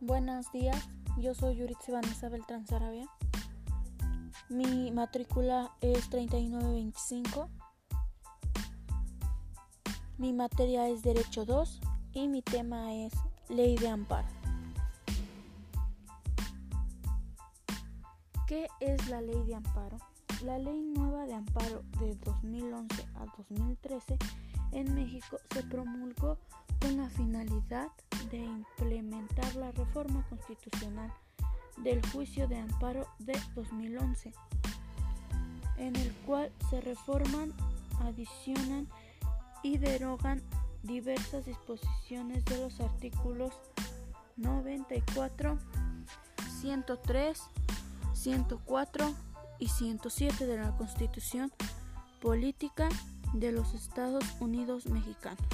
Buenos días, yo soy Yuritsi Vanessa Beltrán Sarabia. Mi matrícula es 3925. Mi materia es Derecho 2 y mi tema es Ley de Amparo. ¿Qué es la Ley de Amparo? La Ley Nueva de Amparo de 2011 a 2013 en México se promulgó con la finalidad de implementar la reforma constitucional del juicio de amparo de 2011, en el cual se reforman, adicionan y derogan diversas disposiciones de los artículos 94, 103, 104 y 107 de la Constitución Política de los Estados Unidos Mexicanos.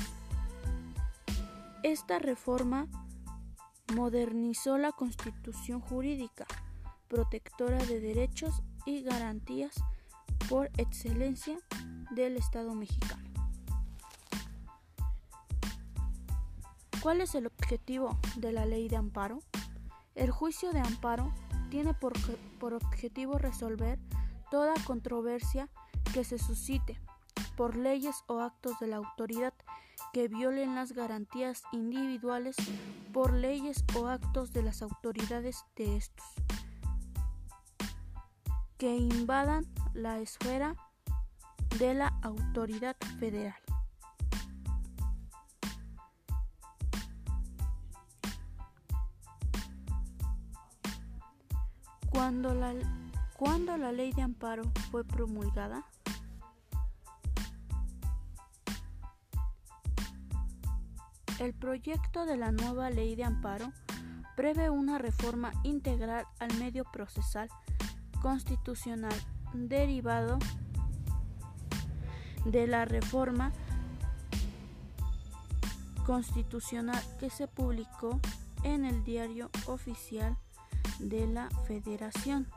Esta reforma modernizó la constitución jurídica, protectora de derechos y garantías por excelencia del Estado mexicano. ¿Cuál es el objetivo de la ley de amparo? El juicio de amparo tiene por, por objetivo resolver toda controversia que se suscite por leyes o actos de la autoridad que violen las garantías individuales por leyes o actos de las autoridades de estos, que invadan la esfera de la autoridad federal. Cuando la, cuando la ley de amparo fue promulgada, El proyecto de la nueva ley de amparo prevé una reforma integral al medio procesal constitucional derivado de la reforma constitucional que se publicó en el diario oficial de la Federación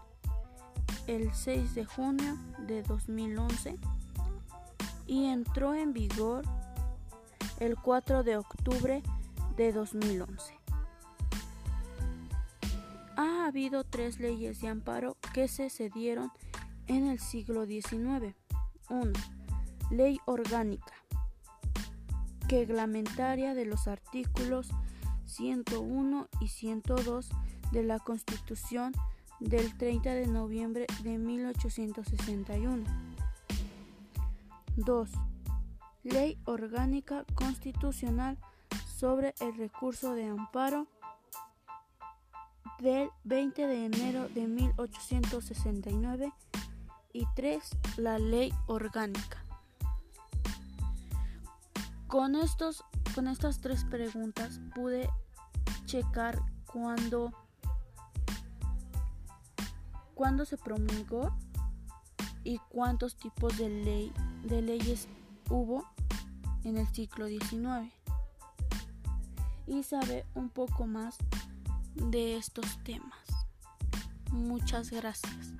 el 6 de junio de 2011 y entró en vigor el 4 de octubre de 2011. Ha habido tres leyes de amparo que se cedieron en el siglo XIX. 1. Ley orgánica, reglamentaria de los artículos 101 y 102 de la Constitución del 30 de noviembre de 1861. 2. Ley Orgánica Constitucional sobre el recurso de amparo del 20 de enero de 1869 y 3. La Ley Orgánica. Con, estos, con estas tres preguntas pude checar cuándo, cuándo se promulgó y cuántos tipos de, ley, de leyes hubo en el siglo XIX y sabe un poco más de estos temas. Muchas gracias.